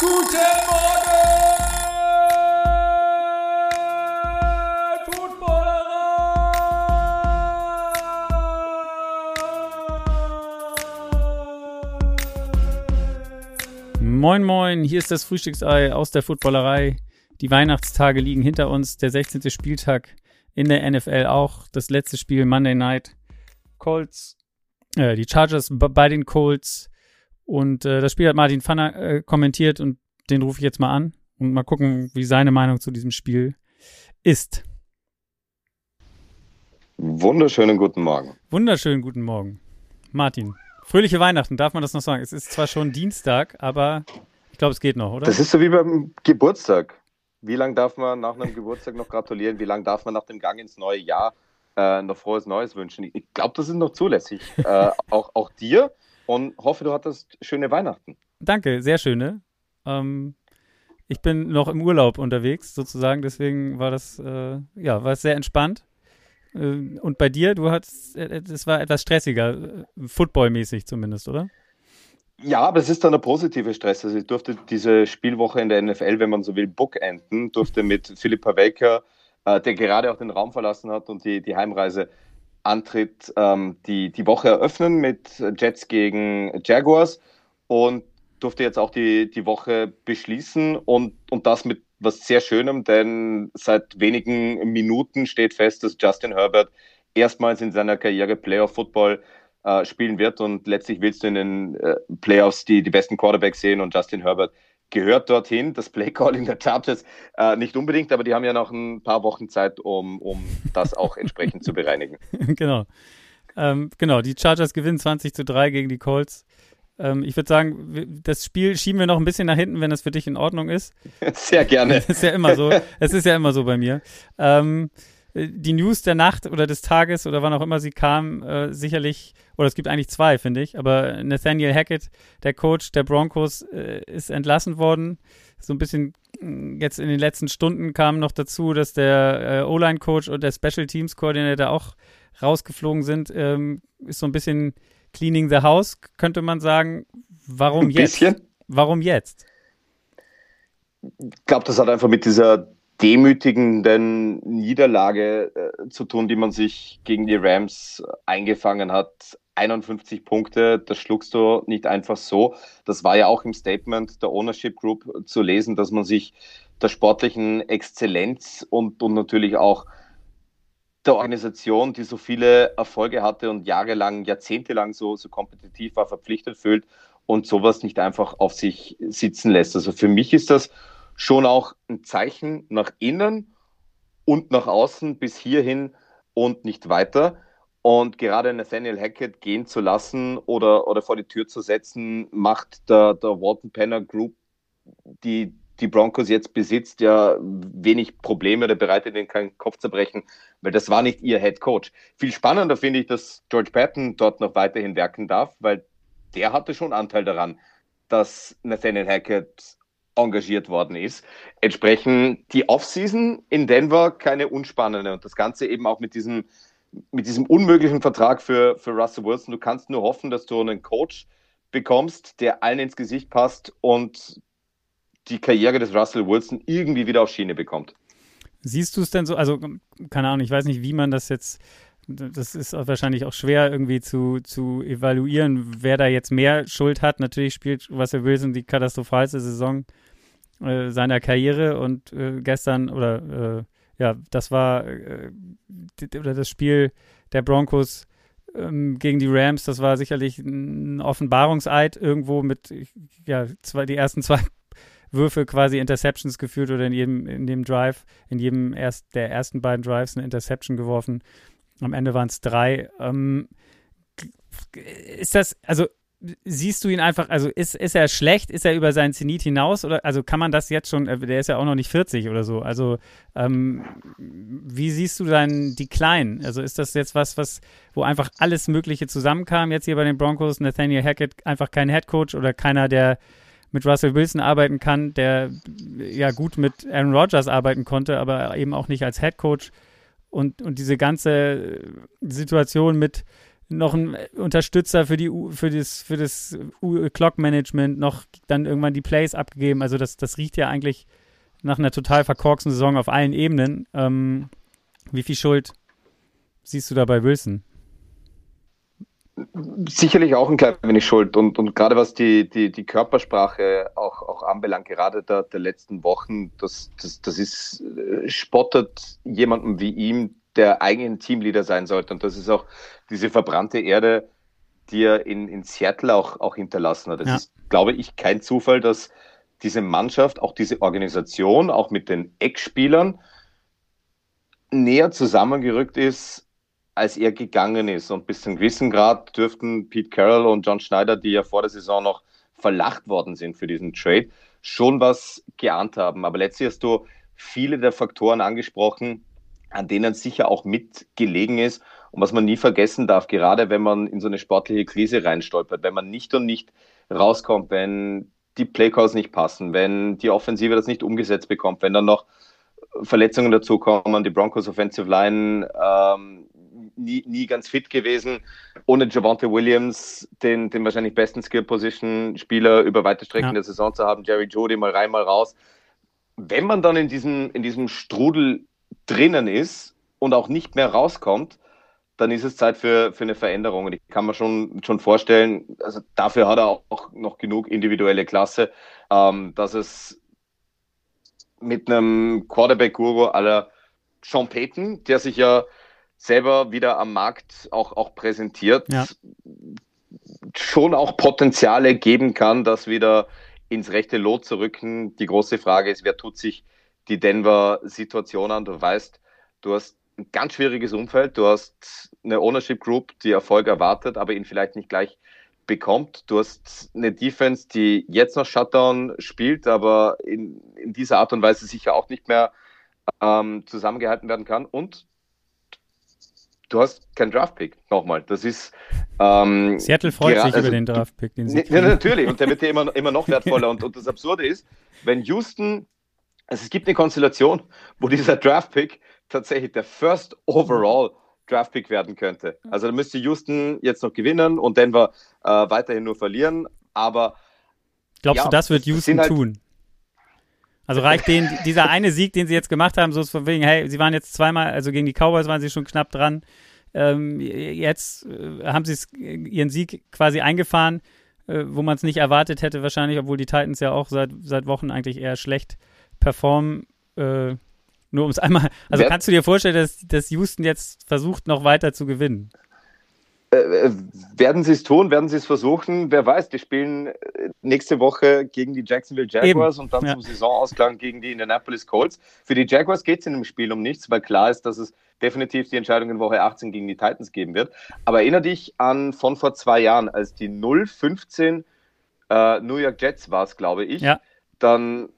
Guten Morgen, Footballerei! Moin, moin, hier ist das Frühstücksei aus der Footballerei. Die Weihnachtstage liegen hinter uns, der 16. Spieltag in der NFL auch, das letzte Spiel Monday Night. Colts, äh, die Chargers bei den Colts. Und äh, das Spiel hat Martin Pfanner äh, kommentiert und den rufe ich jetzt mal an und mal gucken, wie seine Meinung zu diesem Spiel ist. Wunderschönen guten Morgen. Wunderschönen guten Morgen. Martin, fröhliche Weihnachten, darf man das noch sagen? Es ist zwar schon Dienstag, aber ich glaube, es geht noch, oder? Das ist so wie beim Geburtstag. Wie lange darf man nach einem Geburtstag noch gratulieren? Wie lange darf man nach dem Gang ins neue Jahr äh, noch frohes Neues wünschen? Ich glaube, das ist noch zulässig. äh, auch, auch dir und hoffe, du hattest schöne Weihnachten. Danke, sehr schöne. Ähm, ich bin noch im Urlaub unterwegs, sozusagen, deswegen war das, äh, ja, war es sehr entspannt. Äh, und bei dir, du hattest, es war etwas stressiger, äh, footballmäßig zumindest, oder? Ja, aber es ist dann ein positiver Stress. Also ich durfte diese Spielwoche in der NFL, wenn man so will, bookenden, durfte mit Philipp Pavelka, äh, der gerade auch den Raum verlassen hat und die, die Heimreise antritt, ähm, die, die Woche eröffnen mit Jets gegen Jaguars und durfte jetzt auch die, die Woche beschließen und, und das mit was sehr Schönem, denn seit wenigen Minuten steht fest, dass Justin Herbert erstmals in seiner Karriere Playoff Football äh, spielen wird und letztlich willst du in den äh, Playoffs die, die besten Quarterbacks sehen und Justin Herbert gehört dorthin. Das Playcalling der Chargers äh, nicht unbedingt, aber die haben ja noch ein paar Wochen Zeit, um, um das auch entsprechend zu bereinigen. Genau. Ähm, genau, die Chargers gewinnen 20 zu 3 gegen die Colts. Ähm, ich würde sagen, das Spiel schieben wir noch ein bisschen nach hinten, wenn das für dich in Ordnung ist. Sehr gerne. Es ist ja immer so. Es ist ja immer so bei mir. Ähm, die News der Nacht oder des Tages oder wann auch immer sie kam, äh, sicherlich, oder es gibt eigentlich zwei, finde ich, aber Nathaniel Hackett, der Coach der Broncos, äh, ist entlassen worden. So ein bisschen mm, jetzt in den letzten Stunden kam noch dazu, dass der äh, O-Line-Coach und der Special Teams-Koordinator auch rausgeflogen sind. Ähm, ist so ein bisschen cleaning the house, könnte man sagen. Warum Ein jetzt? bisschen. Warum jetzt? Ich glaube, das hat einfach mit dieser demütigenden Niederlage äh, zu tun, die man sich gegen die Rams eingefangen hat. 51 Punkte, das schluckst du nicht einfach so. Das war ja auch im Statement der Ownership Group zu lesen, dass man sich der sportlichen Exzellenz und, und natürlich auch der Organisation, die so viele Erfolge hatte und jahrelang, jahrzehntelang so, so kompetitiv war, verpflichtet fühlt und sowas nicht einfach auf sich sitzen lässt. Also für mich ist das schon auch ein Zeichen nach innen und nach außen bis hierhin und nicht weiter. Und gerade Nathaniel Hackett gehen zu lassen oder, oder vor die Tür zu setzen, macht der, der Walton Penner Group, die die Broncos jetzt besitzt, ja wenig Probleme oder bereitet ihnen keinen Kopfzerbrechen, weil das war nicht ihr Head Coach. Viel spannender finde ich, dass George Patton dort noch weiterhin werken darf, weil der hatte schon Anteil daran, dass Nathaniel Hackett engagiert worden ist. Entsprechend die Offseason in Denver keine unspannende und das Ganze eben auch mit diesem, mit diesem unmöglichen Vertrag für, für Russell Wilson. Du kannst nur hoffen, dass du einen Coach bekommst, der allen ins Gesicht passt und die Karriere des Russell Wilson irgendwie wieder auf Schiene bekommt. Siehst du es denn so, also keine Ahnung, ich weiß nicht, wie man das jetzt, das ist auch wahrscheinlich auch schwer irgendwie zu, zu evaluieren, wer da jetzt mehr Schuld hat. Natürlich spielt Russell Wilson die katastrophalste Saison äh, seiner Karriere und äh, gestern oder äh, ja, das war äh, oder das Spiel der Broncos ähm, gegen die Rams, das war sicherlich ein Offenbarungseid irgendwo mit ja, zwei, die ersten zwei Würfe quasi Interceptions geführt oder in jedem, in dem Drive, in jedem erst, der ersten beiden Drives eine Interception geworfen. Am Ende waren es drei. Ähm, ist das, also siehst du ihn einfach, also ist, ist er schlecht, ist er über seinen Zenit hinaus oder also kann man das jetzt schon, der ist ja auch noch nicht 40 oder so, also ähm, wie siehst du deinen Decline? Also ist das jetzt was, was, wo einfach alles Mögliche zusammenkam, jetzt hier bei den Broncos, Nathaniel Hackett einfach kein Headcoach oder keiner, der mit Russell Wilson arbeiten kann, der ja gut mit Aaron Rodgers arbeiten konnte, aber eben auch nicht als Head Coach. Und, und diese ganze Situation mit noch ein Unterstützer für die für das für das Clock Management noch dann irgendwann die Plays abgegeben. Also das das riecht ja eigentlich nach einer total verkorksten Saison auf allen Ebenen. Ähm, wie viel Schuld siehst du da bei Wilson? Sicherlich auch ein klein wenig schuld und, und gerade was die, die, die Körpersprache auch, auch anbelangt, gerade der, der letzten Wochen, das, das, das ist, äh, spottet jemandem wie ihm, der eigentlich ein Teamleader sein sollte. Und das ist auch diese verbrannte Erde, die er in, in Seattle auch, auch hinterlassen hat. Es ja. ist, glaube ich, kein Zufall, dass diese Mannschaft, auch diese Organisation, auch mit den Eckspielern näher zusammengerückt ist, als er gegangen ist. Und bis zum gewissen Grad dürften Pete Carroll und John Schneider, die ja vor der Saison noch verlacht worden sind für diesen Trade, schon was geahnt haben. Aber letztlich hast du viele der Faktoren angesprochen, an denen sicher auch mitgelegen ist und was man nie vergessen darf, gerade wenn man in so eine sportliche Krise reinstolpert, wenn man nicht und nicht rauskommt, wenn die Playcalls nicht passen, wenn die Offensive das nicht umgesetzt bekommt, wenn dann noch Verletzungen dazukommen, die Broncos Offensive Line ähm, nie, nie ganz fit gewesen, ohne Javante Williams, den, den wahrscheinlich besten Skill-Position-Spieler über weite Strecken ja. der Saison zu haben, Jerry Jody mal rein, mal raus. Wenn man dann in diesem, in diesem Strudel drinnen ist und auch nicht mehr rauskommt, dann ist es Zeit für, für eine Veränderung. Und ich kann mir schon, schon vorstellen, also dafür hat er auch noch genug individuelle Klasse, ähm, dass es mit einem Quarterback-Guru aller Sean Payton, der sich ja selber wieder am Markt auch, auch präsentiert, ja. schon auch Potenziale geben kann, das wieder ins rechte Lot zu rücken. Die große Frage ist, wer tut sich die Denver-Situation an? Du weißt, du hast ein ganz schwieriges Umfeld. Du hast eine Ownership Group, die Erfolg erwartet, aber ihn vielleicht nicht gleich bekommt. Du hast eine Defense, die jetzt noch Shutdown spielt, aber in, in dieser Art und Weise sicher auch nicht mehr ähm, zusammengehalten werden kann. Und du hast keinen Draftpick. Nochmal, das ist. Ähm, Seattle freut sich also, über den Draftpick. Den sie ja, natürlich, und der wird ja immer, immer noch wertvoller. und, und das Absurde ist, wenn Houston, also es gibt eine Konstellation, wo dieser Draftpick tatsächlich der First Overall Draftpick werden könnte. Also da müsste Houston jetzt noch gewinnen und Denver äh, weiterhin nur verlieren. Aber glaubst ja, du, das wird Houston halt tun? Also reicht denen dieser eine Sieg, den sie jetzt gemacht haben, so ist von wegen, hey, sie waren jetzt zweimal, also gegen die Cowboys waren sie schon knapp dran. Ähm, jetzt äh, haben sie ihren Sieg quasi eingefahren, äh, wo man es nicht erwartet hätte, wahrscheinlich, obwohl die Titans ja auch seit, seit Wochen eigentlich eher schlecht performen. Äh, nur um es einmal, also Wer, kannst du dir vorstellen, dass, dass Houston jetzt versucht, noch weiter zu gewinnen? Äh, äh werden sie es tun, werden sie es versuchen? Wer weiß, die spielen äh, nächste Woche gegen die Jacksonville Jaguars Eben. und dann ja. zum Saisonausklang gegen die Indianapolis Colts. Für die Jaguars geht es in dem Spiel um nichts, weil klar ist, dass es definitiv die Entscheidung in Woche 18 gegen die Titans geben wird. Aber erinnere dich an von vor zwei Jahren, als die 0-15 äh, New York Jets war es, glaube ich. Ja. Dann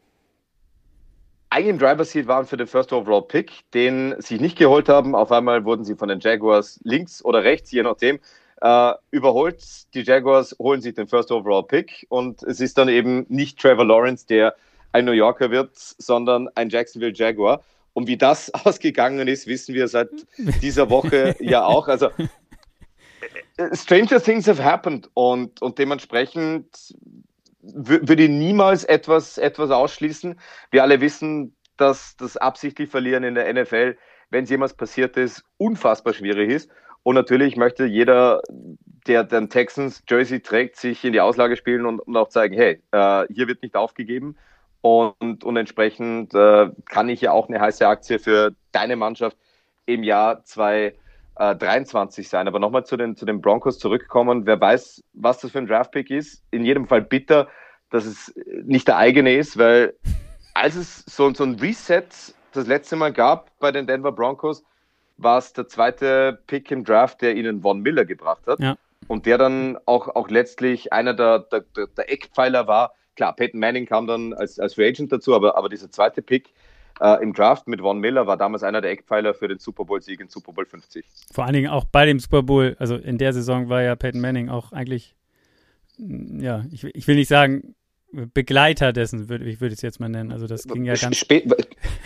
eigentlich Driver Seat waren für den First Overall Pick, den sie nicht geholt haben. Auf einmal wurden sie von den Jaguars links oder rechts, je nachdem, äh, überholt. Die Jaguars holen sich den First Overall Pick und es ist dann eben nicht Trevor Lawrence, der ein New Yorker wird, sondern ein Jacksonville Jaguar. Und wie das ausgegangen ist, wissen wir seit dieser Woche ja auch. Also äh, Stranger Things have happened und, und dementsprechend würde niemals etwas, etwas ausschließen. Wir alle wissen, dass das absichtlich Verlieren in der NFL, wenn es jemals passiert ist, unfassbar schwierig ist. Und natürlich möchte jeder, der den Texans Jersey trägt, sich in die Auslage spielen und, und auch zeigen, hey, äh, hier wird nicht aufgegeben. Und, und entsprechend äh, kann ich ja auch eine heiße Aktie für deine Mannschaft im Jahr 2023 äh, 23 sein. Aber nochmal zu den, zu den Broncos zurückkommen. Wer weiß, was das für ein Draftpick ist. In jedem Fall bitter, dass es nicht der eigene ist, weil als es so, so ein Reset das letzte Mal gab bei den Denver Broncos, war es der zweite Pick im Draft, der ihnen Von Miller gebracht hat. Ja. Und der dann auch, auch letztlich einer der, der, der Eckpfeiler war. Klar, Peyton Manning kam dann als, als Free Agent dazu, aber, aber dieser zweite Pick äh, im Draft mit Von Miller war damals einer der Eckpfeiler für den Super Bowl-Sieg in Super Bowl 50. Vor allen Dingen auch bei dem Super Bowl, also in der Saison war ja Peyton Manning auch eigentlich, ja, ich, ich will nicht sagen Begleiter dessen, würde ich würde es jetzt mal nennen. Also das ging ja ganz. Spät,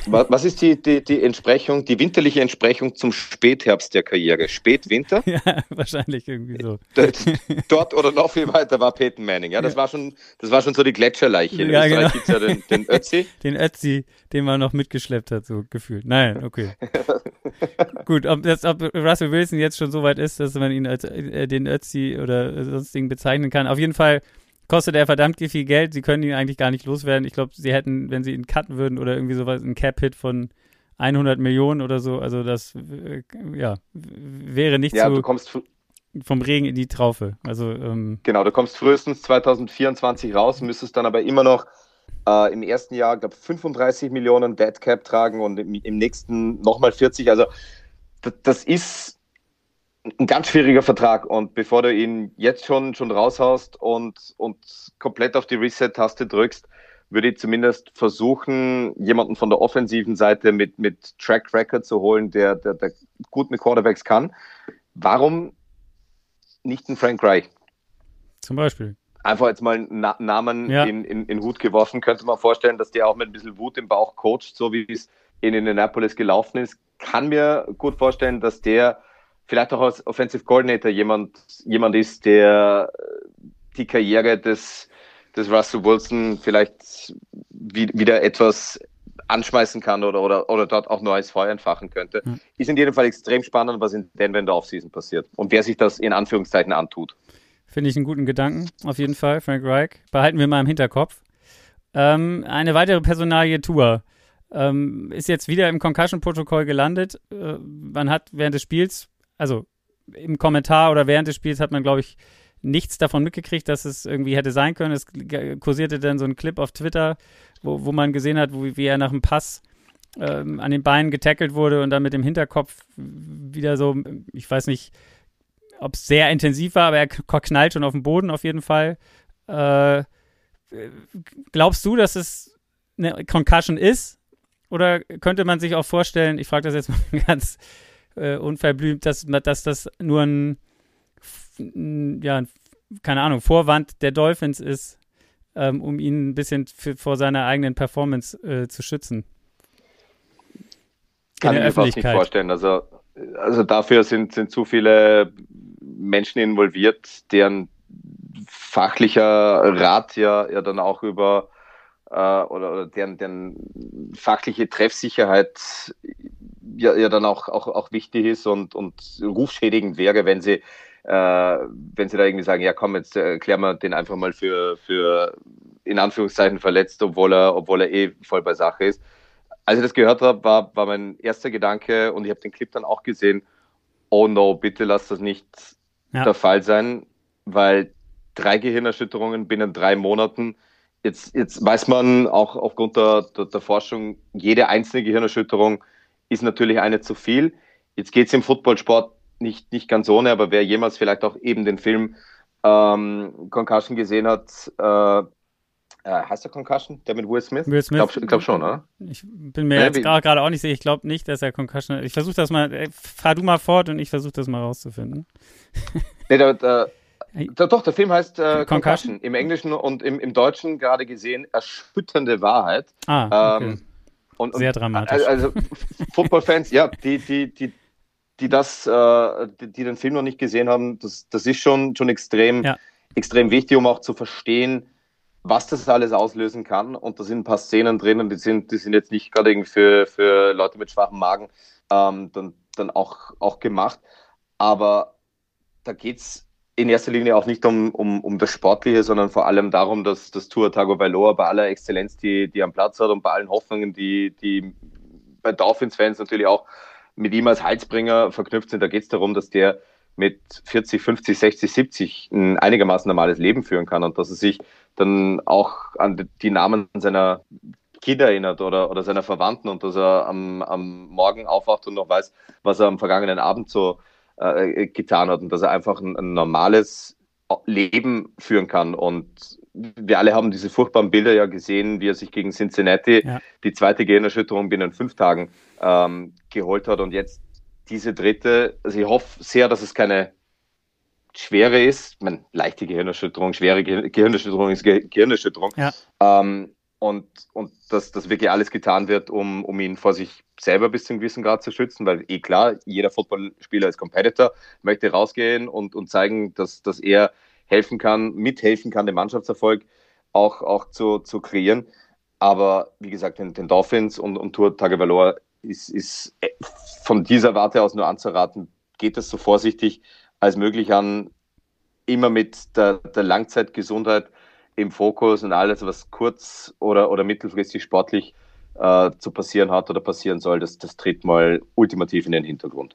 was ist die, die, die Entsprechung, die winterliche Entsprechung zum Spätherbst der Karriere? Spätwinter? ja, wahrscheinlich irgendwie so. Dort oder noch viel weiter war Peyton Manning. Ja, das ja. war schon, das war schon so die Gletscherleiche. In ja, Österreich genau. ja den, den Ötzi. Den Ötzi, den man noch mitgeschleppt hat, so gefühlt. Nein, okay. Gut, ob, das, ob Russell Wilson jetzt schon so weit ist, dass man ihn als äh, den Ötzi oder sonstigen bezeichnen kann. Auf jeden Fall kostet er verdammt viel Geld. Sie können ihn eigentlich gar nicht loswerden. Ich glaube, sie hätten, wenn sie ihn cutten würden oder irgendwie sowas, einen Cap-Hit von 100 Millionen oder so. Also das, äh, ja, wäre nicht ja, so du kommst vom Regen in die Traufe. Also ähm, genau, du kommst frühestens 2024 raus, müsstest dann aber immer noch äh, im ersten Jahr, glaube 35 Millionen Dead Cap tragen und im, im nächsten nochmal 40. Also das ist ein ganz schwieriger Vertrag und bevor du ihn jetzt schon, schon raushaust und, und komplett auf die Reset-Taste drückst, würde ich zumindest versuchen, jemanden von der offensiven Seite mit, mit Track Record zu holen, der, der, der gut mit Quarterbacks kann. Warum nicht ein Frank Reich? Zum Beispiel. Einfach jetzt mal einen Na Namen ja. in, in, in Hut geworfen. Könnte man vorstellen, dass der auch mit ein bisschen Wut im Bauch coacht, so wie es in Indianapolis gelaufen ist. Kann mir gut vorstellen, dass der vielleicht auch als Offensive Coordinator jemand, jemand ist, der äh, die Karriere des, des Russell Wilson vielleicht wieder etwas anschmeißen kann oder, oder, oder dort auch neues Feuer entfachen könnte. Mhm. Ist in jedem Fall extrem spannend, was in Denver in der Offseason passiert und wer sich das in Anführungszeichen antut. Finde ich einen guten Gedanken, auf jeden Fall, Frank Reich. Behalten wir mal im Hinterkopf. Ähm, eine weitere Personalie Tour. Ähm, ist jetzt wieder im Concussion-Protokoll gelandet. Äh, man hat während des Spiels also im Kommentar oder während des Spiels hat man, glaube ich, nichts davon mitgekriegt, dass es irgendwie hätte sein können. Es kursierte dann so ein Clip auf Twitter, wo, wo man gesehen hat, wo, wie er nach dem Pass ähm, an den Beinen getackelt wurde und dann mit dem Hinterkopf wieder so, ich weiß nicht, ob es sehr intensiv war, aber er knallt schon auf den Boden auf jeden Fall. Äh, glaubst du, dass es eine Concussion ist? Oder könnte man sich auch vorstellen, ich frage das jetzt mal ganz äh, unverblümt, dass, dass das nur ein, ja, keine Ahnung, Vorwand der Dolphins ist, ähm, um ihn ein bisschen für, vor seiner eigenen Performance äh, zu schützen. Kann ich mir fast nicht vorstellen. Also, also dafür sind, sind zu viele Menschen involviert, deren fachlicher Rat ja, ja dann auch über äh, oder, oder deren, deren fachliche Treffsicherheit ja, ja dann auch, auch, auch wichtig ist und, und rufschädigend wäre, wenn sie, äh, wenn sie da irgendwie sagen, ja komm, jetzt erklären wir den einfach mal für, für in Anführungszeichen verletzt, obwohl er, obwohl er eh voll bei Sache ist. Als ich das gehört habe, war, war mein erster Gedanke und ich habe den Clip dann auch gesehen, oh no, bitte lass das nicht ja. der Fall sein, weil drei Gehirnerschütterungen binnen drei Monaten, jetzt, jetzt weiß man auch aufgrund der, der, der Forschung, jede einzelne Gehirnerschütterung ist natürlich eine zu viel. Jetzt geht es im Footballsport nicht, nicht ganz ohne, aber wer jemals vielleicht auch eben den Film ähm, Concussion gesehen hat, äh, äh, heißt der Concussion, der mit Will Smith? Will Smith? Ich glaube glaub schon, oder? Ich bin mir ja, jetzt gerade auch nicht sicher. Ich glaube nicht, dass er Concussion hat. Ich versuche das mal, äh, fahr du mal fort und ich versuche das mal rauszufinden. nee, der, der, der, doch, der Film heißt äh, Concussion. Concussion. Im Englischen und im, im Deutschen gerade gesehen Erschütternde Wahrheit. Ah, okay. Ähm, und, Sehr dramatisch. Also Football-Fans, ja, die, die, die, die das, äh, die, die, den Film noch nicht gesehen haben, das, das ist schon, schon extrem, ja. extrem wichtig, um auch zu verstehen, was das alles auslösen kann. Und da sind ein paar Szenen drin und die sind, die sind jetzt nicht gerade für, für Leute mit schwachem Magen ähm, dann, dann auch, auch gemacht. Aber da geht es in erster Linie auch nicht um, um, um das Sportliche, sondern vor allem darum, dass das Tour Tagovailoa bei aller Exzellenz, die, die am Platz hat und bei allen Hoffnungen, die, die bei Dolphins-Fans natürlich auch mit ihm als Heilsbringer verknüpft sind, da geht es darum, dass der mit 40, 50, 60, 70 ein einigermaßen normales Leben führen kann und dass er sich dann auch an die Namen seiner Kinder erinnert oder, oder seiner Verwandten und dass er am, am Morgen aufwacht und noch weiß, was er am vergangenen Abend so äh, getan hat und dass er einfach ein, ein, normales Leben führen kann. Und wir alle haben diese furchtbaren Bilder ja gesehen, wie er sich gegen Cincinnati ja. die zweite Gehirnerschütterung binnen fünf Tagen ähm, geholt hat und jetzt diese dritte. Also ich hoffe sehr, dass es keine schwere ist, man, leichte Gehirnerschütterung, schwere Ge Gehirnerschütterung ist Ge Gehirnerschütterung. Ja. Ähm, und, und dass, dass wirklich alles getan wird, um, um ihn vor sich selber bis zu einem gewissen Grad zu schützen, weil eh klar, jeder Footballspieler ist Competitor, möchte rausgehen und, und zeigen, dass, dass er helfen kann, mithelfen kann, den Mannschaftserfolg auch, auch zu, zu kreieren. Aber wie gesagt, den, den Dolphins und, und Tour Tagovailoa ist, ist von dieser Warte aus nur anzuraten, geht es so vorsichtig als möglich an, immer mit der, der Langzeitgesundheit im Fokus und alles, was kurz- oder, oder mittelfristig sportlich äh, zu passieren hat oder passieren soll, das, das tritt mal ultimativ in den Hintergrund.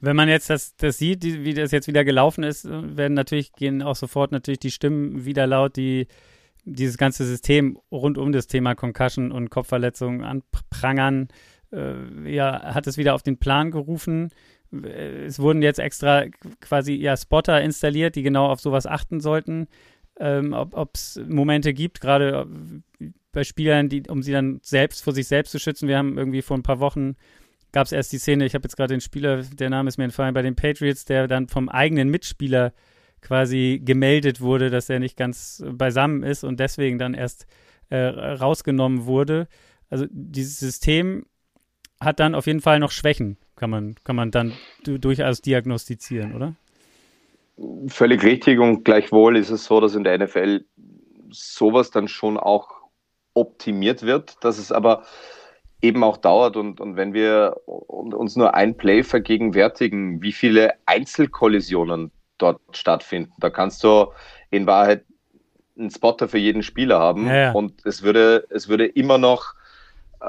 Wenn man jetzt das, das sieht, wie das jetzt wieder gelaufen ist, werden natürlich, gehen auch sofort natürlich die Stimmen wieder laut, die dieses ganze System rund um das Thema Concussion und Kopfverletzungen anprangern. Äh, ja, hat es wieder auf den Plan gerufen. Es wurden jetzt extra quasi ja Spotter installiert, die genau auf sowas achten sollten. Ähm, ob es Momente gibt, gerade bei Spielern, die, um sie dann selbst vor sich selbst zu schützen. Wir haben irgendwie vor ein paar Wochen gab es erst die Szene, ich habe jetzt gerade den Spieler, der Name ist mir entfallen, bei den Patriots, der dann vom eigenen Mitspieler quasi gemeldet wurde, dass er nicht ganz beisammen ist und deswegen dann erst äh, rausgenommen wurde. Also dieses System hat dann auf jeden Fall noch Schwächen, kann man, kann man dann durchaus diagnostizieren, oder? Völlig richtig und gleichwohl ist es so, dass in der NFL sowas dann schon auch optimiert wird, dass es aber eben auch dauert und, und wenn wir uns nur ein Play vergegenwärtigen, wie viele Einzelkollisionen dort stattfinden, da kannst du in Wahrheit einen Spotter für jeden Spieler haben ja, ja. und es würde, es würde immer noch äh,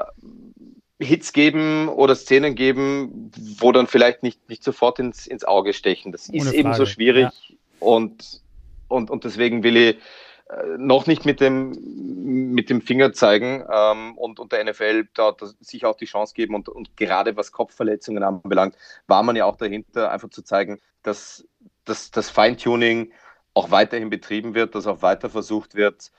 Hits geben oder Szenen geben, wo dann vielleicht nicht, nicht sofort ins, ins Auge stechen. Das ist eben so schwierig ja. und, und, und deswegen will ich äh, noch nicht mit dem, mit dem Finger zeigen ähm, und, und der NFL da, da sich auch die Chance geben und, und gerade was Kopfverletzungen anbelangt, war man ja auch dahinter, einfach zu zeigen, dass, dass das Feintuning auch weiterhin betrieben wird, dass auch weiter versucht wird,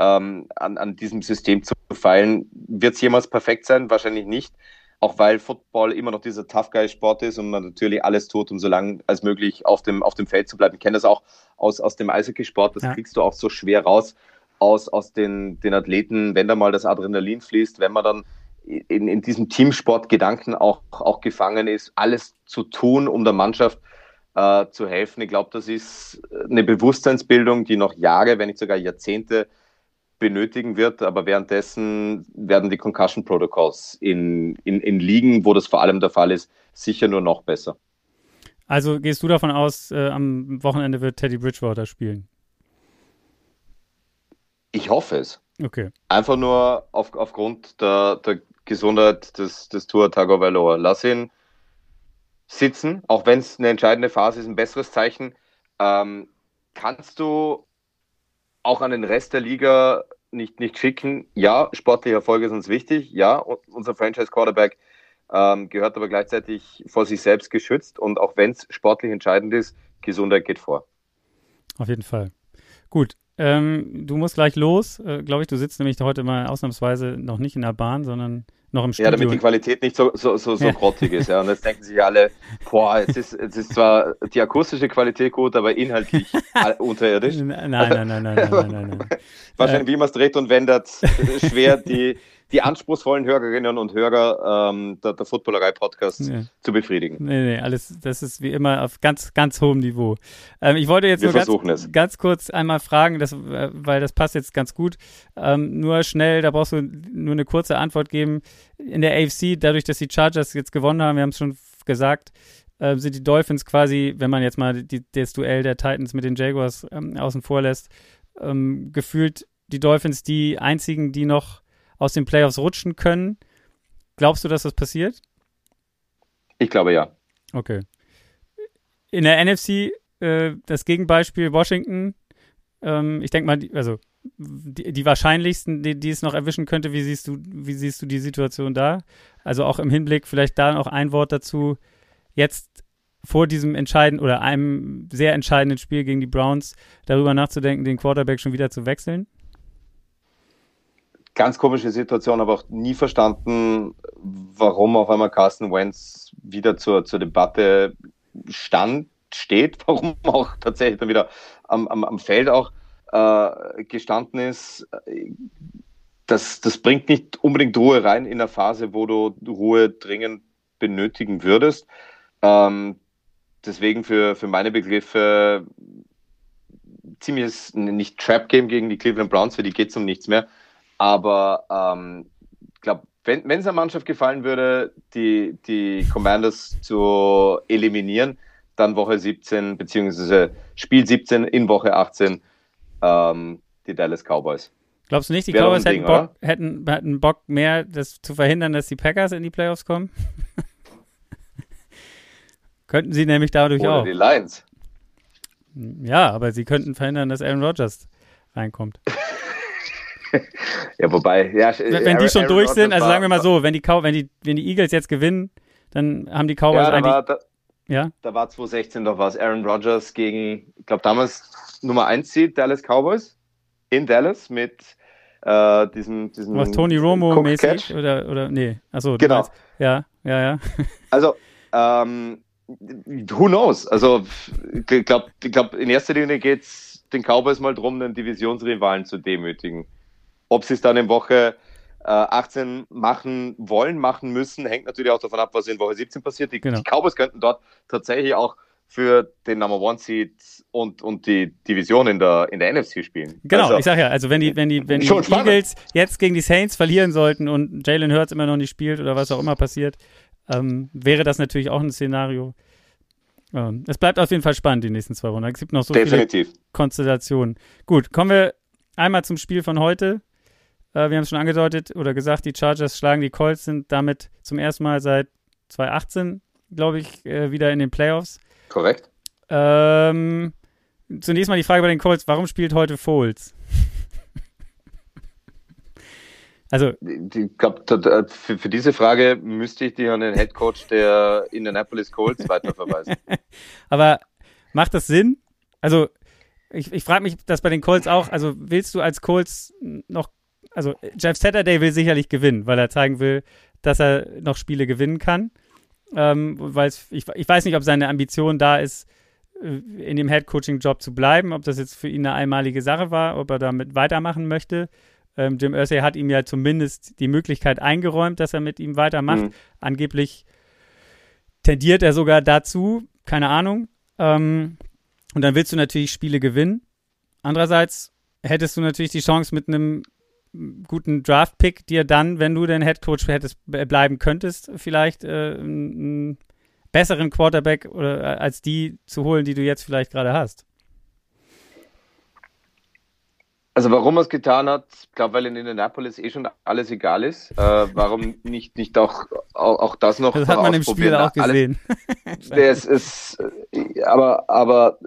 ähm, an, an diesem System zu feilen. Wird es jemals perfekt sein? Wahrscheinlich nicht auch weil Football immer noch dieser Tough Guy Sport ist und man natürlich alles tut, um so lange als möglich auf dem, auf dem Feld zu bleiben. Ich kenne das auch aus, aus dem Eishockey-Sport, das ja. kriegst du auch so schwer raus aus, aus den, den Athleten, wenn da mal das Adrenalin fließt, wenn man dann in, in diesem Teamsport-Gedanken auch, auch gefangen ist, alles zu tun, um der Mannschaft äh, zu helfen. Ich glaube, das ist eine Bewusstseinsbildung, die noch Jahre, wenn nicht sogar Jahrzehnte benötigen wird, aber währenddessen werden die Concussion Protocols in, in, in Ligen, wo das vor allem der Fall ist, sicher nur noch besser. Also gehst du davon aus, äh, am Wochenende wird Teddy Bridgewater spielen? Ich hoffe es. Okay. Einfach nur auf, aufgrund der, der Gesundheit des, des Tour Tagovailoa. Lass ihn sitzen, auch wenn es eine entscheidende Phase ist, ein besseres Zeichen. Ähm, kannst du auch an den Rest der Liga nicht, nicht schicken. Ja, sportliche Erfolge sind uns wichtig. Ja, unser Franchise-Quarterback ähm, gehört aber gleichzeitig vor sich selbst geschützt. Und auch wenn es sportlich entscheidend ist, Gesundheit geht vor. Auf jeden Fall. Gut, ähm, du musst gleich los. Äh, Glaube ich, du sitzt nämlich heute mal ausnahmsweise noch nicht in der Bahn, sondern noch im Studio. Ja, damit die Qualität nicht so, so, so, so ja. grottig ist. Ja. Und jetzt denken sich alle, boah, jetzt ist, jetzt ist zwar die akustische Qualität gut, aber inhaltlich unterirdisch. Nein, nein, nein, nein, nein, nein, nein. nein. Wahrscheinlich, wie man es dreht und wendet, schwer die die anspruchsvollen Hörerinnen und Hörer ähm, der, der Footballerei-Podcast ja. zu befriedigen. Nee, nee, alles, das ist wie immer auf ganz, ganz hohem Niveau. Ähm, ich wollte jetzt Wir nur ganz, ganz, kurz einmal fragen, das, äh, weil das passt jetzt ganz gut. Ähm, nur schnell, da brauchst du nur eine kurze Antwort geben. In der AFC, dadurch, dass die Chargers jetzt gewonnen haben, wir haben es schon gesagt, äh, sind die Dolphins quasi, wenn man jetzt mal die, das Duell der Titans mit den Jaguars ähm, außen vor lässt, ähm, gefühlt die Dolphins die einzigen, die noch aus den Playoffs rutschen können. Glaubst du, dass das passiert? Ich glaube ja. Okay. In der NFC äh, das Gegenbeispiel Washington. Ähm, ich denke mal, also die, die wahrscheinlichsten, die, die, es noch erwischen könnte, wie siehst du, wie siehst du die Situation da? Also auch im Hinblick, vielleicht da noch ein Wort dazu. Jetzt vor diesem entscheidenden oder einem sehr entscheidenden Spiel gegen die Browns darüber nachzudenken, den Quarterback schon wieder zu wechseln? Ganz komische Situation, aber auch nie verstanden, warum auf einmal Carsten Wentz wieder zur, zur Debatte stand. steht, warum auch tatsächlich dann wieder am, am, am Feld auch äh, gestanden ist. Das, das bringt nicht unbedingt Ruhe rein in der Phase, wo du Ruhe dringend benötigen würdest. Ähm, deswegen für, für meine Begriffe ziemliches, nicht Trap-Game gegen die Cleveland Browns, für die geht es um nichts mehr. Aber ähm, ich glaube, wenn es einer Mannschaft gefallen würde, die, die Commanders zu eliminieren, dann Woche 17, beziehungsweise Spiel 17 in Woche 18 ähm, die Dallas Cowboys. Glaubst du nicht, die Wäre Cowboys hätten, Ding, Bock, hätten, hätten Bock mehr, das zu verhindern, dass die Packers in die Playoffs kommen? Könnten sie nämlich dadurch Oder auch. die Lions. Ja, aber sie könnten verhindern, dass Aaron Rodgers reinkommt. ja, wobei, ja, wenn, wenn die schon Aaron durch sind, also sagen wir mal so, wenn die, wenn, die, wenn die Eagles jetzt gewinnen, dann haben die Cowboys ja, eigentlich. War, da, ja? da war 2016 doch was. Aaron Rodgers gegen, ich glaube damals Nummer 1 Seed Dallas Cowboys in Dallas mit äh, diesem, diesem Was Tony Romo mäßig oder oder nee, achso, genau. Meinst, ja, ja, ja. Also ähm, who knows? Also ich glaube, ich glaub, in erster Linie geht es den Cowboys mal darum, den Divisionsrivalen zu demütigen. Ob sie es dann in Woche äh, 18 machen wollen, machen müssen, hängt natürlich auch davon ab, was in Woche 17 passiert. Die, genau. die Cowboys könnten dort tatsächlich auch für den Number One Seed und, und die Division in der, in der NFC spielen. Genau, also, ich sag ja, also wenn die, wenn die, wenn die Eagles jetzt gegen die Saints verlieren sollten und Jalen Hurts immer noch nicht spielt oder was auch immer passiert, ähm, wäre das natürlich auch ein Szenario. Ähm, es bleibt auf jeden Fall spannend, die nächsten zwei Runden. Es gibt noch so Definitiv. viele Konstellationen. Gut, kommen wir einmal zum Spiel von heute. Äh, wir haben es schon angedeutet oder gesagt, die Chargers schlagen die Colts, sind damit zum ersten Mal seit 2018, glaube ich, äh, wieder in den Playoffs. Korrekt. Ähm, zunächst mal die Frage bei den Colts, warum spielt heute Foles? Also, ich glaube, für, für, diese Frage müsste ich dich an den Head Coach der Indianapolis Colts weiterverweisen. Aber macht das Sinn? Also, ich, ich frage mich das bei den Colts auch. Also, willst du als Colts noch, also Jeff Saturday will sicherlich gewinnen, weil er zeigen will, dass er noch Spiele gewinnen kann. Ähm, weil ich, ich weiß nicht, ob seine Ambition da ist, äh, in dem Head Coaching Job zu bleiben, ob das jetzt für ihn eine einmalige Sache war, ob er damit weitermachen möchte ähm, Jim Irsay hat ihm ja zumindest die Möglichkeit eingeräumt, dass er mit ihm weitermacht. Mhm. Angeblich tendiert er sogar dazu, keine Ahnung. Ähm, und dann willst du natürlich Spiele gewinnen. Andererseits hättest du natürlich die Chance mit einem guten Draft-Pick dir dann, wenn du den Headcoach hättest bleiben könntest, vielleicht äh, einen besseren Quarterback oder äh, als die zu holen, die du jetzt vielleicht gerade hast. Also warum er es getan hat, ich glaube, weil in Indianapolis eh schon alles egal ist. Äh, warum nicht, nicht auch, auch, auch das noch Das hat man im Spiel auch gesehen. Alles, ist, aber aber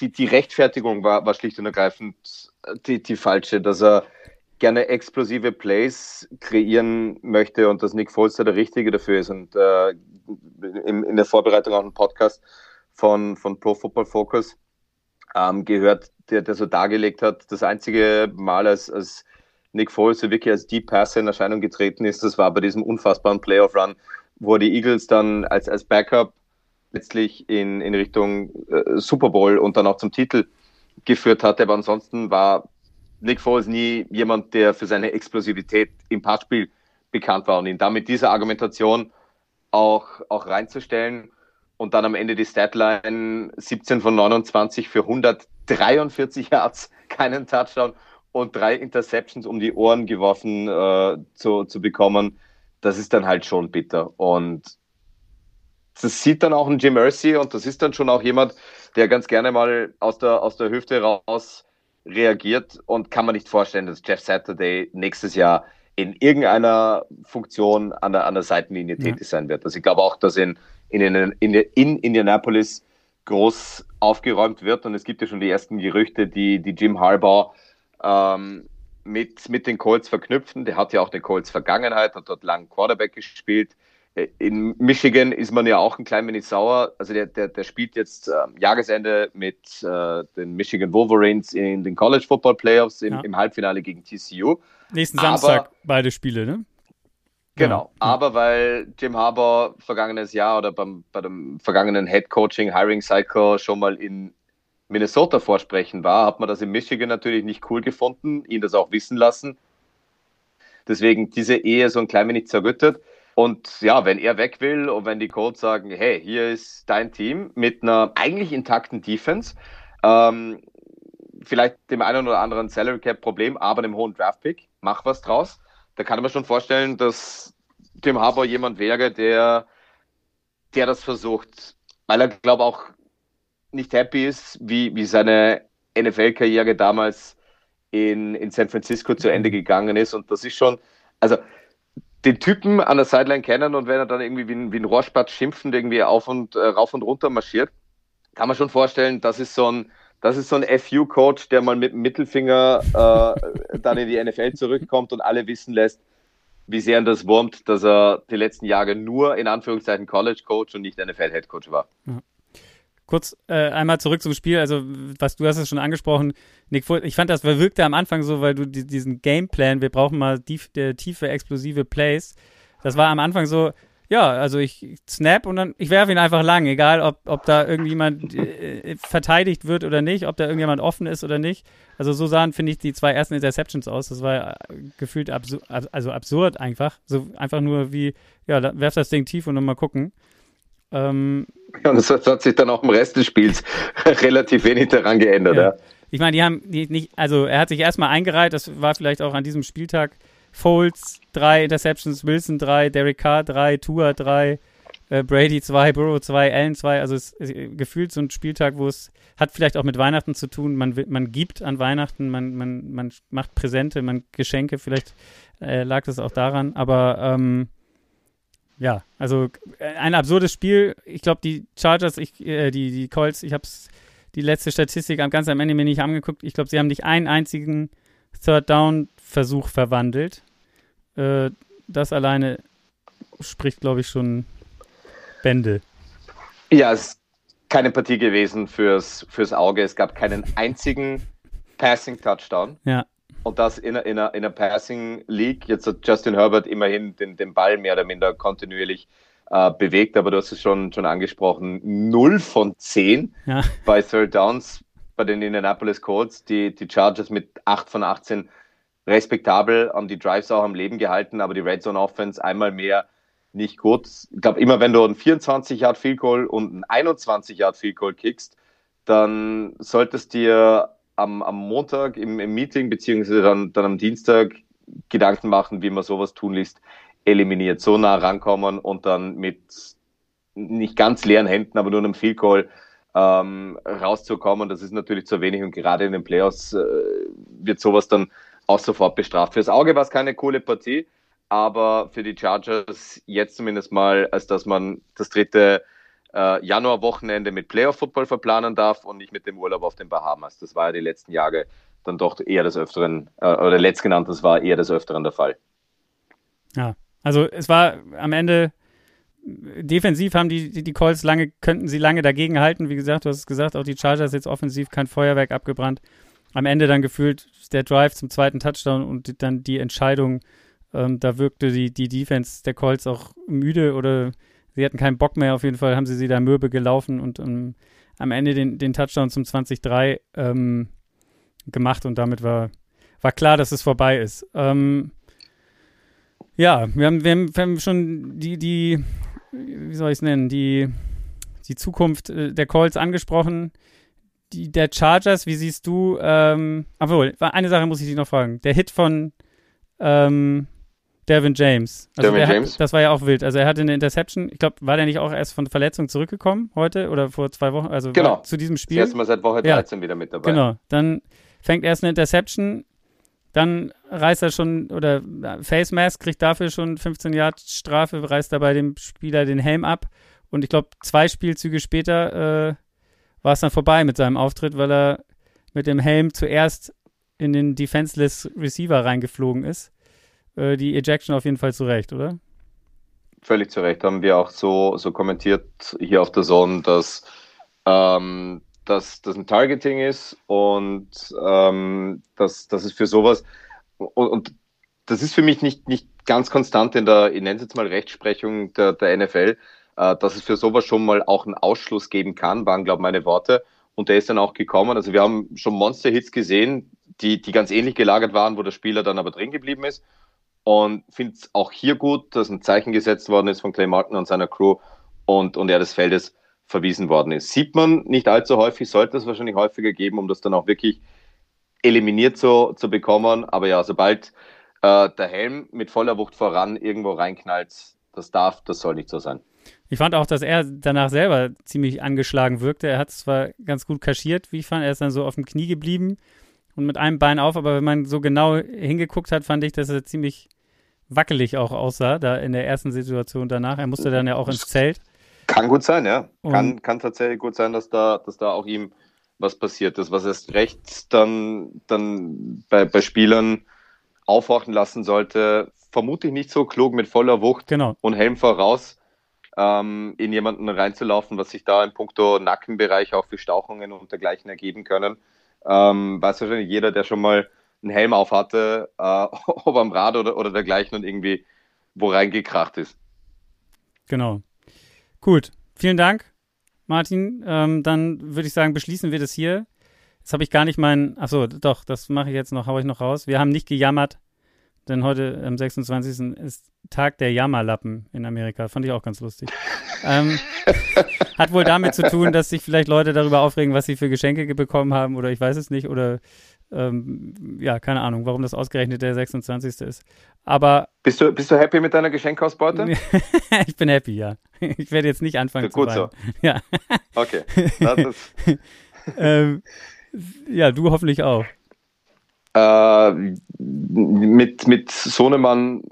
die, die Rechtfertigung war, war schlicht und ergreifend die, die falsche, dass er gerne explosive Plays kreieren möchte und dass Nick Foles der Richtige dafür ist. Und äh, in, in der Vorbereitung auch ein Podcast von, von Pro Football Focus ähm, gehört, der, der so dargelegt hat, das einzige Mal, als, als Nick Foles wirklich als Deep Passer in Erscheinung getreten ist, das war bei diesem unfassbaren Playoff-Run, wo die Eagles dann als, als Backup letztlich in, in Richtung äh, Super Bowl und dann auch zum Titel geführt hatte. Aber ansonsten war Nick Foles nie jemand, der für seine Explosivität im Passspiel bekannt war und ihn damit dieser Argumentation auch, auch reinzustellen und dann am Ende die Statline 17 von 29 für 143 Yards, keinen Touchdown und drei Interceptions um die Ohren geworfen äh, zu, zu bekommen, das ist dann halt schon bitter. Und das sieht dann auch ein Jim Mercy und das ist dann schon auch jemand, der ganz gerne mal aus der, aus der Hüfte raus reagiert und kann man nicht vorstellen, dass Jeff Saturday nächstes Jahr in irgendeiner Funktion an der, an der Seitenlinie ja. tätig sein wird. Also ich glaube auch, dass in in, in, in Indianapolis groß aufgeräumt wird. Und es gibt ja schon die ersten Gerüchte, die, die Jim Harbaugh ähm, mit, mit den Colts verknüpfen. Der hat ja auch eine Colts Vergangenheit, hat dort lang Quarterback gespielt. In Michigan ist man ja auch ein klein wenig sauer. Also der, der, der spielt jetzt äh, Jahresende mit äh, den Michigan Wolverines in den College Football Playoffs im, ja. im Halbfinale gegen TCU. Nächsten Samstag Aber, beide Spiele, ne? Genau, ja. aber weil Jim Harbour vergangenes Jahr oder beim, bei dem vergangenen Head Coaching Hiring Cycle schon mal in Minnesota vorsprechen war, hat man das in Michigan natürlich nicht cool gefunden, ihn das auch wissen lassen. Deswegen diese Ehe so ein klein wenig zerrüttet. Und ja, wenn er weg will und wenn die Colts sagen, hey, hier ist dein Team mit einer eigentlich intakten Defense, ähm, vielleicht dem einen oder anderen Salary Cap Problem, aber einem hohen Draft Pick, mach was draus. Da kann man schon vorstellen, dass Tim Harbour jemand wäre, der, der das versucht, weil er, glaube auch nicht happy ist, wie, wie seine NFL-Karriere damals in, in San Francisco zu Ende gegangen ist. Und das ist schon, also den Typen an der Sideline kennen und wenn er dann irgendwie wie ein, wie ein Rohrspatz schimpfend irgendwie auf und äh, rauf und runter marschiert, kann man schon vorstellen, das ist so ein, das ist so ein FU-Coach, der mal mit dem Mittelfinger äh, dann in die NFL zurückkommt und alle wissen lässt, wie sehr ihn das wurmt, dass er die letzten Jahre nur in Anführungszeichen College-Coach und nicht NFL-Head-Coach war. Ja. Kurz äh, einmal zurück zum Spiel, also was du hast es schon angesprochen, Nick, ich fand das wirkte am Anfang so, weil du die, diesen Gameplan, wir brauchen mal die, die, tiefe, explosive Plays, das war am Anfang so, ja, also ich snap und dann, ich werfe ihn einfach lang, egal ob, ob da irgendjemand äh, verteidigt wird oder nicht, ob da irgendjemand offen ist oder nicht. Also so sahen, finde ich, die zwei ersten Interceptions aus. Das war äh, gefühlt absur also absurd einfach. So einfach nur wie, ja, werf das Ding tief und dann mal gucken. Ähm, ja, und das hat sich dann auch im Rest des Spiels relativ wenig daran geändert, ja. ja. Ich meine, die haben die nicht, also er hat sich erstmal eingereiht, das war vielleicht auch an diesem Spieltag Foles drei Interceptions, Wilson drei, Derek Carr drei, Tua drei, äh, Brady zwei, Burrow zwei, Allen zwei. Also es ist gefühlt so ein Spieltag, wo es hat vielleicht auch mit Weihnachten zu tun. Man, man gibt an Weihnachten, man, man, man macht Präsente, man Geschenke. Vielleicht äh, lag das auch daran. Aber ähm, ja, also äh, ein absurdes Spiel. Ich glaube, die Chargers, ich, äh, die, die Colts, ich habe die letzte Statistik ganz am Ende mir nicht angeguckt. Ich glaube, sie haben nicht einen einzigen Third Down Versuch verwandelt. Äh, das alleine spricht, glaube ich, schon Bände. Ja, es ist keine Partie gewesen fürs, fürs Auge. Es gab keinen einzigen Passing Touchdown. Ja. Und das in einer, in einer Passing League. Jetzt hat Justin Herbert immerhin den, den Ball mehr oder minder kontinuierlich äh, bewegt, aber du hast es schon, schon angesprochen. 0 von 10 ja. bei Third Downs bei den Indianapolis Colts. Die, die Chargers mit 8 von 18 respektabel, haben die Drives auch am Leben gehalten, aber die Red Zone Offense einmal mehr nicht gut. Ich glaube, immer wenn du einen 24 Yard Field Goal und einen 21 Yard Field Goal kickst, dann solltest dir am, am Montag im, im Meeting beziehungsweise dann, dann am Dienstag Gedanken machen, wie man sowas tun lässt, eliminiert, so nah rankommen und dann mit nicht ganz leeren Händen, aber nur einem Field Goal ähm, rauszukommen. Das ist natürlich zu wenig und gerade in den Playoffs äh, wird sowas dann auch sofort bestraft. Fürs Auge war es keine coole Partie, aber für die Chargers jetzt zumindest mal, als dass man das dritte äh, Januarwochenende mit Playoff-Football verplanen darf und nicht mit dem Urlaub auf den Bahamas. Das war ja die letzten Jahre dann doch eher des Öfteren, äh, oder letztgenannt, das war eher des Öfteren der Fall. Ja, also es war am Ende defensiv haben die, die, die Colts lange, könnten sie lange dagegen halten. Wie gesagt, du hast es gesagt, auch die Chargers jetzt offensiv kein Feuerwerk abgebrannt. Am Ende dann gefühlt der Drive zum zweiten Touchdown und dann die Entscheidung, ähm, da wirkte die, die Defense der Colts auch müde oder sie hatten keinen Bock mehr. Auf jeden Fall haben sie sie da mürbe gelaufen und um, ähm, am Ende den, den Touchdown zum 20-3 ähm, gemacht und damit war, war klar, dass es vorbei ist. Ähm, ja, wir haben, wir, haben, wir haben schon die, die, wie soll ich es nennen, die, die Zukunft äh, der Colts angesprochen die, der Chargers, wie siehst du, ähm, obwohl, eine Sache muss ich dich noch fragen. Der Hit von ähm, Devin James. Also Devin James? Hat, das war ja auch wild. Also er hatte eine Interception. Ich glaube, war der nicht auch erst von Verletzung zurückgekommen heute oder vor zwei Wochen? Also genau. zu diesem Spiel. Das erste Mal seit Woche 13 ja. wieder mit dabei. Genau. Dann fängt erst eine Interception, dann reißt er schon, oder Face Mask kriegt dafür schon 15 Yard Strafe, reißt dabei dem Spieler den Helm ab. Und ich glaube, zwei Spielzüge später äh, war es dann vorbei mit seinem Auftritt, weil er mit dem Helm zuerst in den Defenseless Receiver reingeflogen ist. Äh, die Ejection auf jeden Fall zu Recht, oder? Völlig zu Recht. Haben wir auch so, so kommentiert hier auf der Zone, dass, ähm, dass das ein Targeting ist und ähm, dass, dass es für sowas und, und das ist für mich nicht, nicht ganz konstant in der, ich nenne es jetzt mal Rechtsprechung der, der NFL, äh, dass es für sowas schon mal auch einen Ausschluss geben kann, waren, glaube ich, meine Worte. Und der ist dann auch gekommen. Also wir haben schon Monster-Hits gesehen, die, die ganz ähnlich gelagert waren, wo der Spieler dann aber drin geblieben ist. Und finde es auch hier gut, dass ein Zeichen gesetzt worden ist von Clay Martin und seiner Crew und, und er des Feldes verwiesen worden ist. Sieht man nicht allzu häufig, sollte es wahrscheinlich häufiger geben, um das dann auch wirklich eliminiert zu, zu bekommen. Aber ja, sobald äh, der Helm mit voller Wucht voran irgendwo reinknallt, das darf, das soll nicht so sein. Ich fand auch, dass er danach selber ziemlich angeschlagen wirkte. Er hat es zwar ganz gut kaschiert, wie ich fand, er ist dann so auf dem Knie geblieben und mit einem Bein auf, aber wenn man so genau hingeguckt hat, fand ich, dass er ziemlich wackelig auch aussah, da in der ersten Situation danach. Er musste dann ja auch ins Zelt. Kann gut sein, ja. kann, kann tatsächlich gut sein, dass da, dass da auch ihm was passiert ist, was erst recht dann, dann bei, bei Spielern aufwachen lassen sollte. Vermutlich nicht so klug mit voller Wucht genau. und Helm voraus ähm, in jemanden reinzulaufen, was sich da in puncto Nackenbereich auch für Stauchungen und dergleichen ergeben können. Ähm, weiß wahrscheinlich jeder, der schon mal einen Helm auf hatte, äh, ob am Rad oder, oder dergleichen und irgendwie wo reingekracht ist. Genau. Gut. Vielen Dank, Martin. Ähm, dann würde ich sagen, beschließen wir das hier. Jetzt habe ich gar nicht meinen. Achso, doch, das mache ich jetzt noch, haue ich noch raus. Wir haben nicht gejammert, denn heute am 26. ist Tag der Jammerlappen in Amerika. Fand ich auch ganz lustig. ähm, hat wohl damit zu tun, dass sich vielleicht Leute darüber aufregen, was sie für Geschenke bekommen haben oder ich weiß es nicht oder ähm, ja, keine Ahnung, warum das ausgerechnet der 26. ist. Aber. Bist du, bist du happy mit deiner Geschenkausbeute? ich bin happy, ja. Ich werde jetzt nicht anfangen ja, zu Gut weinen. so. Ja. Okay. ähm, ja, du hoffentlich auch. Äh, mit, mit Sohnemann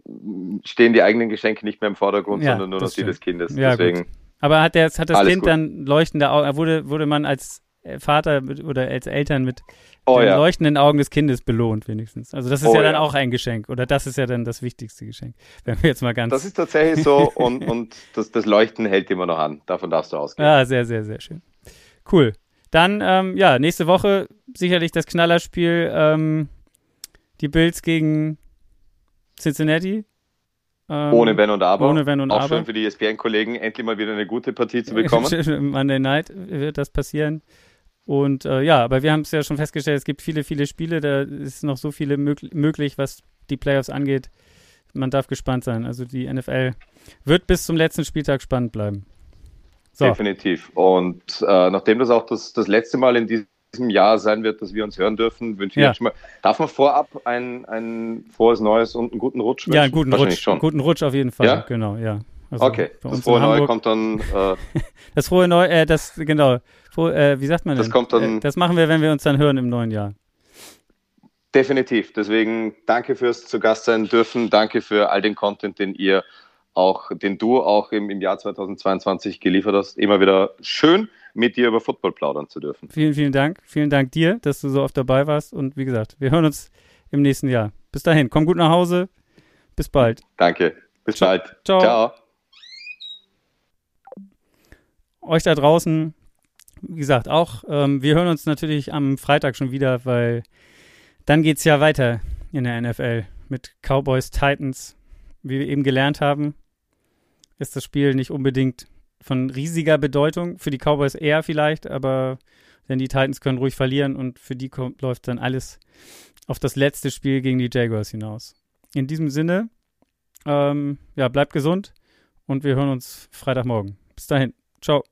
stehen die eigenen Geschenke nicht mehr im Vordergrund, ja, sondern nur noch die des Kindes. Ja, Deswegen. Gut. Aber hat, der, hat das Kind gut. dann leuchtende Augen? Wurde, wurde man als Vater oder als Eltern mit oh, den ja. leuchtenden Augen des Kindes belohnt, wenigstens. Also das ist oh, ja dann ja. auch ein Geschenk. Oder das ist ja dann das wichtigste Geschenk. Wenn wir jetzt mal ganz. Das ist tatsächlich so und, und das, das Leuchten hält immer noch an. Davon darfst du ausgehen. Ja, sehr, sehr, sehr schön. Cool. Dann, ähm, ja, nächste Woche sicherlich das Knallerspiel. Ähm, die Bills gegen Cincinnati. Ähm, ohne Wenn und Aber. Ohne Wenn und Auch Aber. schön für die ESPN-Kollegen, endlich mal wieder eine gute Partie zu bekommen. Monday Night wird das passieren. Und äh, ja, aber wir haben es ja schon festgestellt, es gibt viele, viele Spiele, da ist noch so viele mög möglich, was die Playoffs angeht. Man darf gespannt sein. Also die NFL wird bis zum letzten Spieltag spannend bleiben. So. Definitiv. Und äh, nachdem das auch das, das letzte Mal in diesem Jahr sein wird, dass wir uns hören dürfen, wünsche ich ja. schon mal. Darf man vorab ein, ein frohes Neues und einen guten Rutsch wünschen? Ja, einen guten Rutsch. Schon. Guten Rutsch auf jeden Fall. Ja? Genau, ja. Also okay, das frohe Neue kommt dann. Äh, das frohe Neue, äh, das, genau. Frohe, äh, wie sagt man denn? Das kommt dann. Äh, das machen wir, wenn wir uns dann hören im neuen Jahr. Definitiv. Deswegen danke fürs zu Gast sein dürfen. Danke für all den Content, den ihr auch, den du auch im, im Jahr 2022 geliefert hast. Immer wieder schön, mit dir über Football plaudern zu dürfen. Vielen, vielen Dank. Vielen Dank dir, dass du so oft dabei warst. Und wie gesagt, wir hören uns im nächsten Jahr. Bis dahin, komm gut nach Hause. Bis bald. Danke. Bis Ciao. bald. Ciao. Ciao. Euch da draußen, wie gesagt, auch, ähm, wir hören uns natürlich am Freitag schon wieder, weil dann geht es ja weiter in der NFL mit Cowboys Titans. Wie wir eben gelernt haben, ist das Spiel nicht unbedingt von riesiger Bedeutung. Für die Cowboys eher vielleicht, aber denn die Titans können ruhig verlieren und für die kommt, läuft dann alles auf das letzte Spiel gegen die Jaguars hinaus. In diesem Sinne, ähm, ja, bleibt gesund und wir hören uns Freitagmorgen. Bis dahin. Ciao.